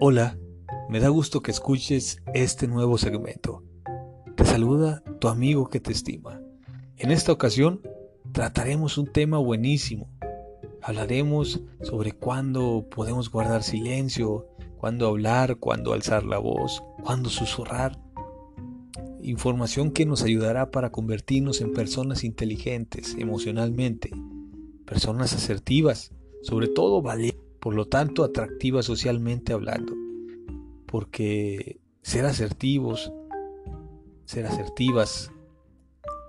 Hola, me da gusto que escuches este nuevo segmento. Te saluda tu amigo que te estima. En esta ocasión trataremos un tema buenísimo. Hablaremos sobre cuándo podemos guardar silencio, cuándo hablar, cuándo alzar la voz, cuándo susurrar. Información que nos ayudará para convertirnos en personas inteligentes emocionalmente, personas asertivas, sobre todo valientes por lo tanto atractiva socialmente hablando, porque ser asertivos, ser asertivas,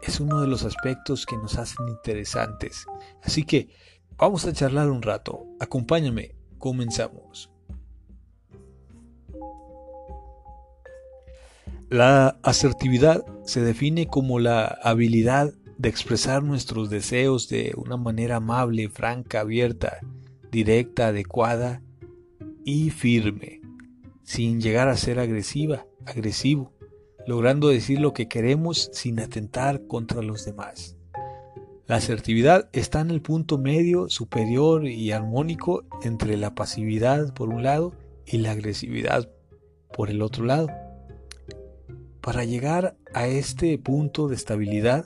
es uno de los aspectos que nos hacen interesantes. Así que vamos a charlar un rato, acompáñame, comenzamos. La asertividad se define como la habilidad de expresar nuestros deseos de una manera amable, franca, abierta, directa, adecuada y firme, sin llegar a ser agresiva, agresivo, logrando decir lo que queremos sin atentar contra los demás. La asertividad está en el punto medio, superior y armónico entre la pasividad por un lado y la agresividad por el otro lado. Para llegar a este punto de estabilidad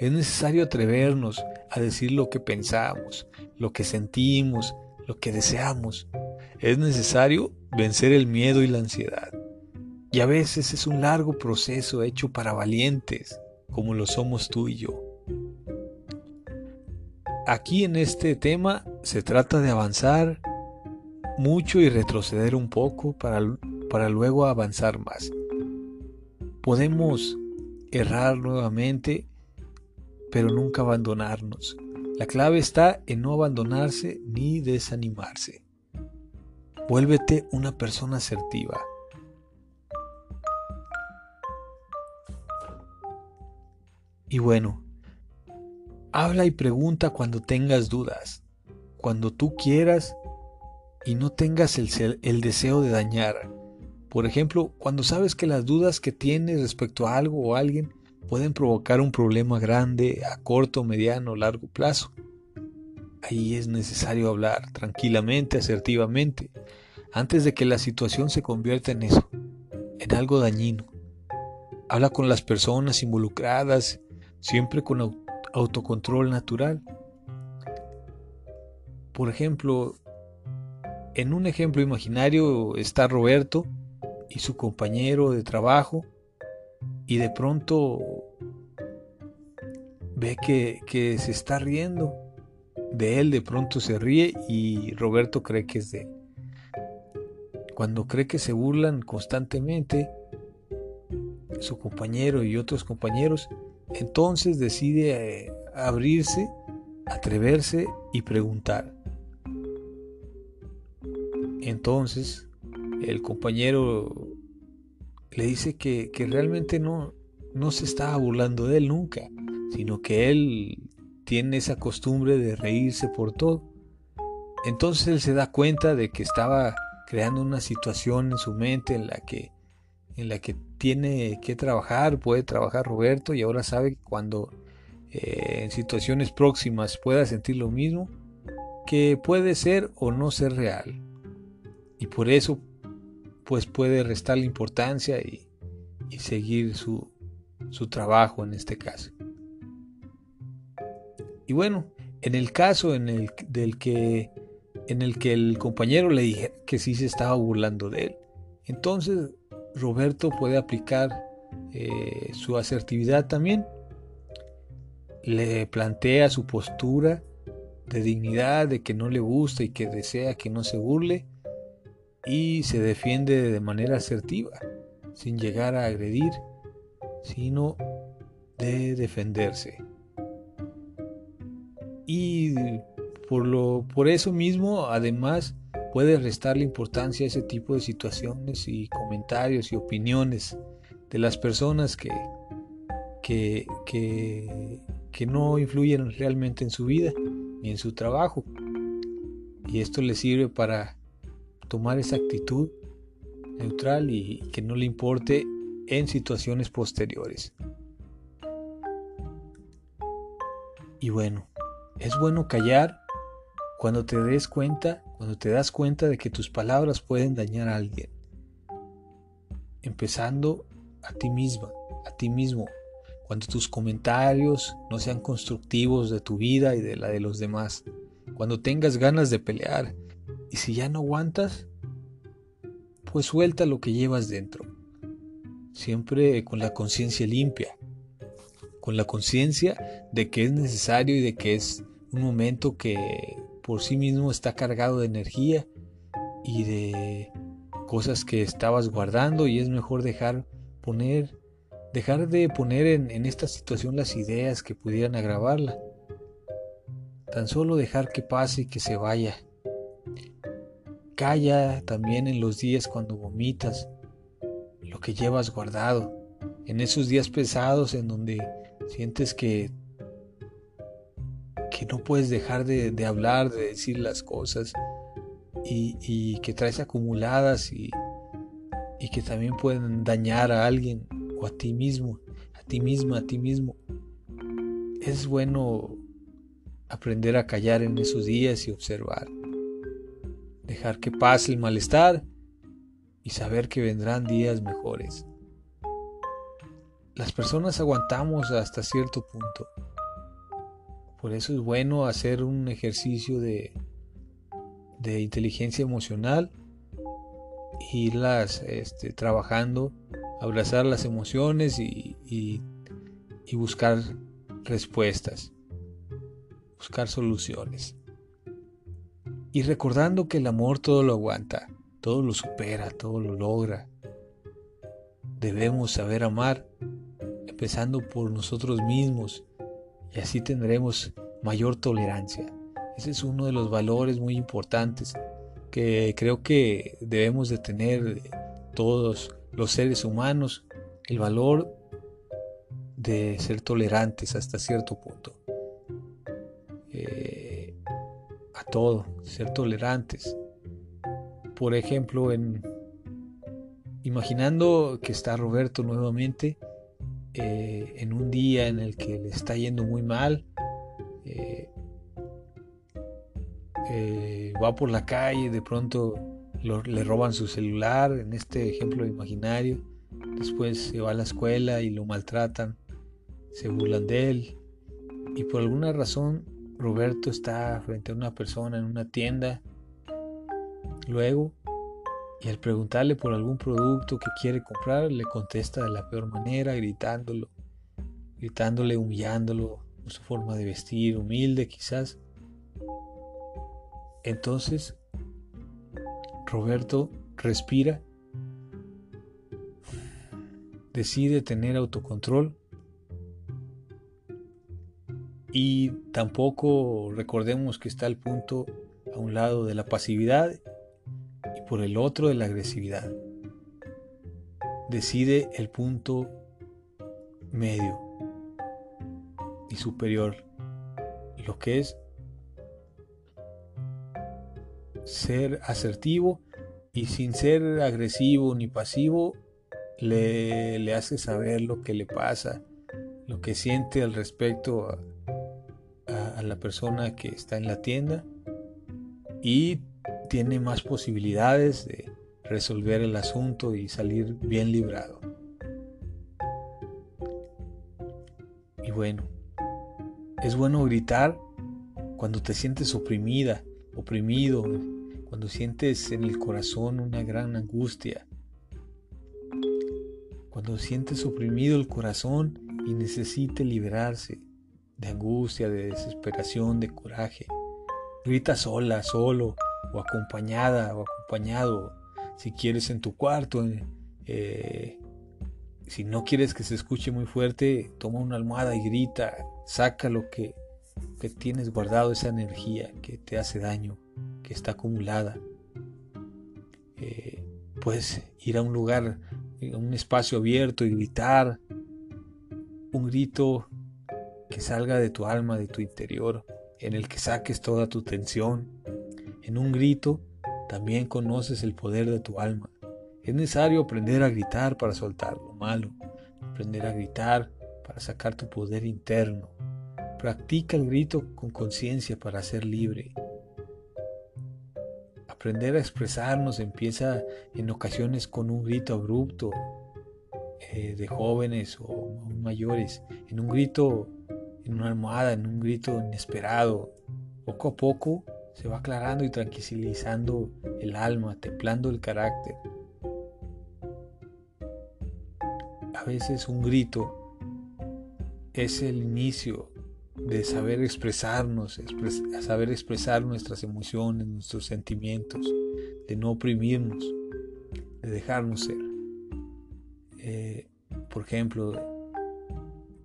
es necesario atrevernos a decir lo que pensamos, lo que sentimos, lo que deseamos. Es necesario vencer el miedo y la ansiedad. Y a veces es un largo proceso hecho para valientes, como lo somos tú y yo. Aquí en este tema se trata de avanzar mucho y retroceder un poco para, para luego avanzar más. Podemos errar nuevamente pero nunca abandonarnos. La clave está en no abandonarse ni desanimarse. Vuélvete una persona asertiva. Y bueno, habla y pregunta cuando tengas dudas, cuando tú quieras y no tengas el, el, deseo de dañar. Por ejemplo, cuando sabes que las dudas que tienes respecto a algo o alguien pueden provocar un problema grande a corto, mediano o largo plazo. Ahí es necesario hablar tranquilamente, asertivamente, antes de que la situación se convierta en eso, en algo dañino. Habla con las personas involucradas, siempre con autocontrol natural. Por ejemplo, en un ejemplo imaginario está Roberto y su compañero de trabajo y de pronto ve que, se está riendo de él, de pronto se ríe y Roberto cree que es de él. Cuando cree que se burlan constantemente, su compañero y otros compañeros, entonces decide eh, abrirse, atreverse y preguntar. Entonces, el compañero le dice que, realmente no, no se estaba burlando de él nunca, sino que él tiene esa costumbre de reírse por todo. Entonces él se da cuenta de que estaba creando una situación en su mente en la que en la que tiene que trabajar, puede trabajar Roberto y ahora sabe que cuando eh, en situaciones próximas pueda sentir lo mismo, que puede ser o no ser real. Y por eso pues puede restarle importancia y, seguir su, trabajo en este caso. Y bueno, en el caso en el, del que, en el que el compañero le dije que sí se estaba burlando de él, entonces Roberto puede aplicar eh, su asertividad también. Le plantea su postura de dignidad, de que no le gusta y que desea que no se burle y se defiende de manera asertiva, sin llegar a agredir, sino de defenderse. Y por, lo, por eso mismo, además, puede restarle importancia a ese tipo de situaciones y comentarios y opiniones de las personas que, que, que, que no influyen realmente en su vida ni en su trabajo. Y esto le sirve para tomar esa actitud neutral y que no le importe en situaciones posteriores. Y bueno, es bueno callar cuando te des cuenta, cuando te das cuenta de que tus palabras pueden dañar a alguien, empezando a ti misma, a ti mismo, cuando tus comentarios no sean constructivos de tu vida y de la de los demás, cuando tengas ganas de pelear y si ya no aguantas, pues suelta lo que llevas dentro, siempre con la conciencia limpia, con la conciencia de que es necesario y de que es un momento que por sí mismo está cargado de energía y de cosas que estabas guardando y es mejor dejar poner dejar de poner en, esta situación las ideas que pudieran agravarla. Tan solo dejar que pase y que se vaya. Calla también en los días cuando vomitas lo que llevas guardado. En esos días pesados en donde sientes que, que no puedes dejar de, hablar, de decir las cosas y, que traes acumuladas y, y que también pueden dañar a alguien o a ti mismo, a ti misma, a ti mismo. Es bueno aprender a callar en esos días y observar. Dejar que pase el malestar y saber que vendrán días mejores. Las personas aguantamos hasta cierto punto. Por eso es bueno hacer un ejercicio de, de inteligencia emocional, irlas este, trabajando abrazar las emociones y, buscar respuestas, buscar soluciones. Y recordando que el amor todo lo aguanta, todo lo supera, todo lo logra. Debemos saber amar, empezando por nosotros mismos, y así tendremos mayor tolerancia. Ese es uno de los valores muy importantes que creo que debemos de tener todos los seres humanos el valor de ser tolerantes hasta cierto punto. Todo, ser tolerantes. Por ejemplo, en imaginando que está Roberto nuevamente eh, en un día en el que le está yendo muy mal, eh, va por la calle, de pronto le roban su celular, en este ejemplo imaginario, después se va a la escuela y lo maltratan, se burlan de él y por alguna razón Roberto está frente a una persona en una tienda, luego y al preguntarle por algún producto que quiere comprar, le contesta de la peor manera, gritándolo, gritándole, humillándolo, su forma de vestir, humilde quizás. Entonces Roberto respira, decide tener autocontrol y tampoco recordemos que está el punto a un lado de la pasividad y por el otro de la agresividad. Decide el punto medio y superior, lo que es ser asertivo y sin ser agresivo ni pasivo, le, le hace saber lo que le pasa, lo que siente al respecto a, la persona que está en la tienda y tiene más posibilidades de resolver el asunto y salir bien librado. Y bueno, es bueno gritar cuando te sientes oprimida, oprimido, cuando sientes en el corazón una gran angustia, cuando sientes oprimido el corazón y necesite liberarse de angustia, de desesperación, de coraje. Grita sola, solo, o acompañada, o acompañado, si quieres en tu cuarto. Eh, si no quieres que se escuche muy fuerte, toma una almohada y grita, saca lo que, que tienes guardado, esa energía que te hace daño que está acumulada. Eh, puedes ir a un lugar, a un espacio abierto y gritar un grito que salga de tu alma, de tu interior, en el que saques toda tu tensión. En un grito también conoces el poder de tu alma. Es necesario aprender a gritar para soltar lo malo, aprender a gritar para sacar tu poder interno. Practica el grito con conciencia para ser libre. aprender a expresarnos empieza en ocasiones con un grito abrupto eh, de jóvenes o mayores, en un grito, en una almohada, en un grito inesperado. Poco a poco se va aclarando y tranquilizando el alma, templando el carácter. A veces un grito es el inicio de saber expresarnos, saber expresar nuestras emociones, nuestros sentimientos, de no oprimirnos, de dejarnos ser. Eh, por ejemplo,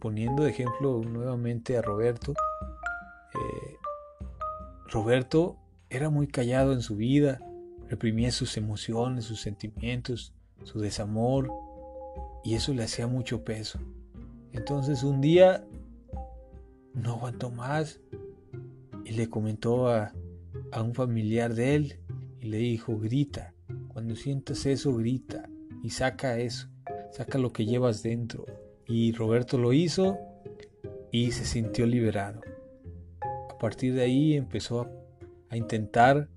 poniendo de ejemplo nuevamente a Roberto, eh, Roberto era muy callado en su vida, reprimía sus emociones, sus sentimientos, su desamor, y eso le hacía mucho peso. Entonces un día no aguantó más y le comentó a, un familiar de él y le dijo, grita, cuando sientas eso, grita y saca eso, saca lo que llevas dentro. Y Roberto lo hizo y se sintió liberado. A partir de ahí empezó a, intentar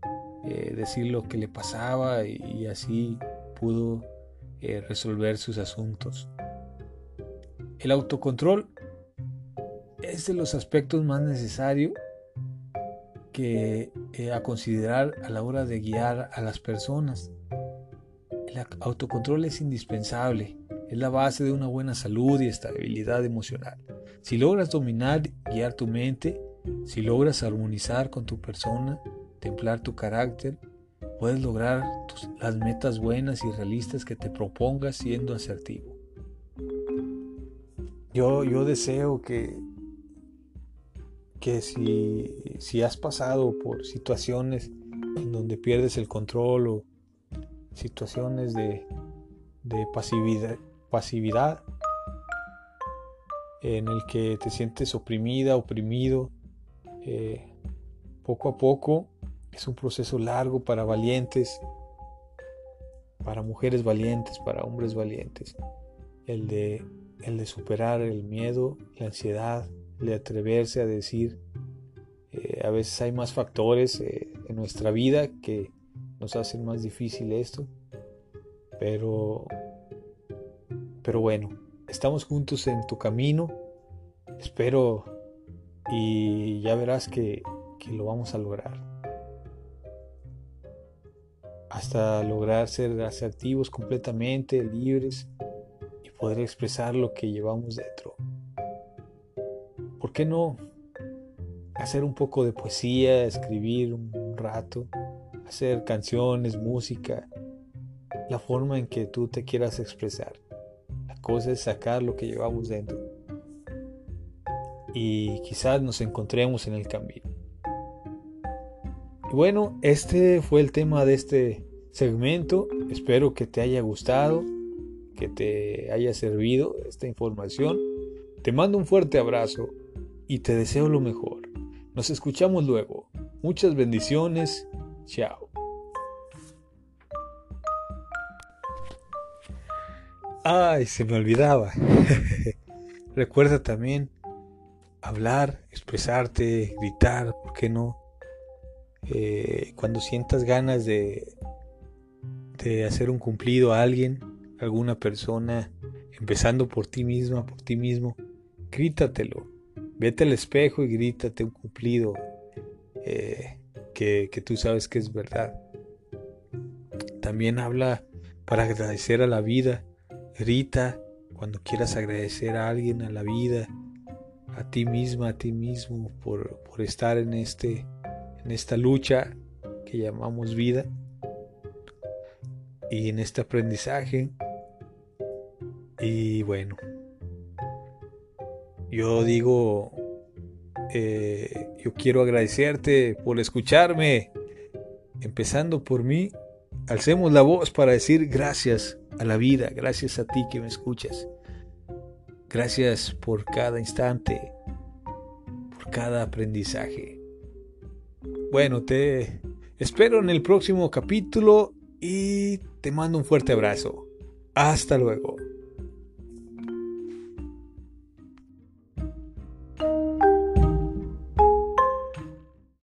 eh, decir lo que le pasaba y, así pudo eh, resolver sus asuntos. El autocontrol es de los aspectos más necesarios que eh, a considerar a la hora de guiar a las personas. El autocontrol es indispensable, es la base de una buena salud y estabilidad emocional. Si logras dominar guiar tu mente, si logras armonizar con tu persona, templar tu carácter, puedes lograr las metas buenas y realistas que te propongas siendo asertivo. Yo, yo deseo que que si, si has pasado por situaciones en donde pierdes el control o situaciones de, de pasividad, pasividad en el que te sientes oprimida, oprimido, eh, poco a poco es un proceso largo para valientes, para mujeres valientes, para hombres valientes, el de, el de superar el miedo, la ansiedad, de atreverse a decir. Eh, a veces hay más factores eh, en nuestra vida que nos hacen más difícil esto. Pero, pero bueno, estamos juntos en tu camino. Espero y ya verás que, que lo vamos a lograr. Hasta lograr ser asertivos completamente, libres y poder expresar lo que llevamos dentro. ¿por qué no hacer un poco de poesía, escribir un rato, hacer canciones, música, la forma en que tú te quieras expresar? Cosa es sacar lo que llevamos dentro. Y quizás nos encontremos en el camino. Bueno, este fue el tema de este segmento. Espero que te haya gustado, que te haya servido esta información. Te mando un fuerte abrazo y te deseo lo mejor. Nos escuchamos luego. Muchas bendiciones. Chao. Ay, se me olvidaba. Recuerda también hablar, expresarte, gritar, ¿por qué no? Eh, cuando sientas ganas de, de hacer un cumplido a alguien, alguna persona, empezando por ti misma, por ti mismo, grítatelo Vete al espejo y grítate un cumplido eh, que, que tú sabes que es verdad. También habla para agradecer a la vida. Grita cuando quieras agradecer a alguien, a la vida, a ti misma, a ti mismo, por, por estar en, este, en esta lucha que llamamos vida y en este aprendizaje. Y bueno, yo digo, eh, yo quiero agradecerte por escucharme. Empezando por mí, alcemos la voz para decir gracias a la vida, gracias a ti que me escuchas. Gracias por cada instante, por cada aprendizaje. Bueno, te espero en el próximo capítulo y te mando un fuerte abrazo. Hasta luego.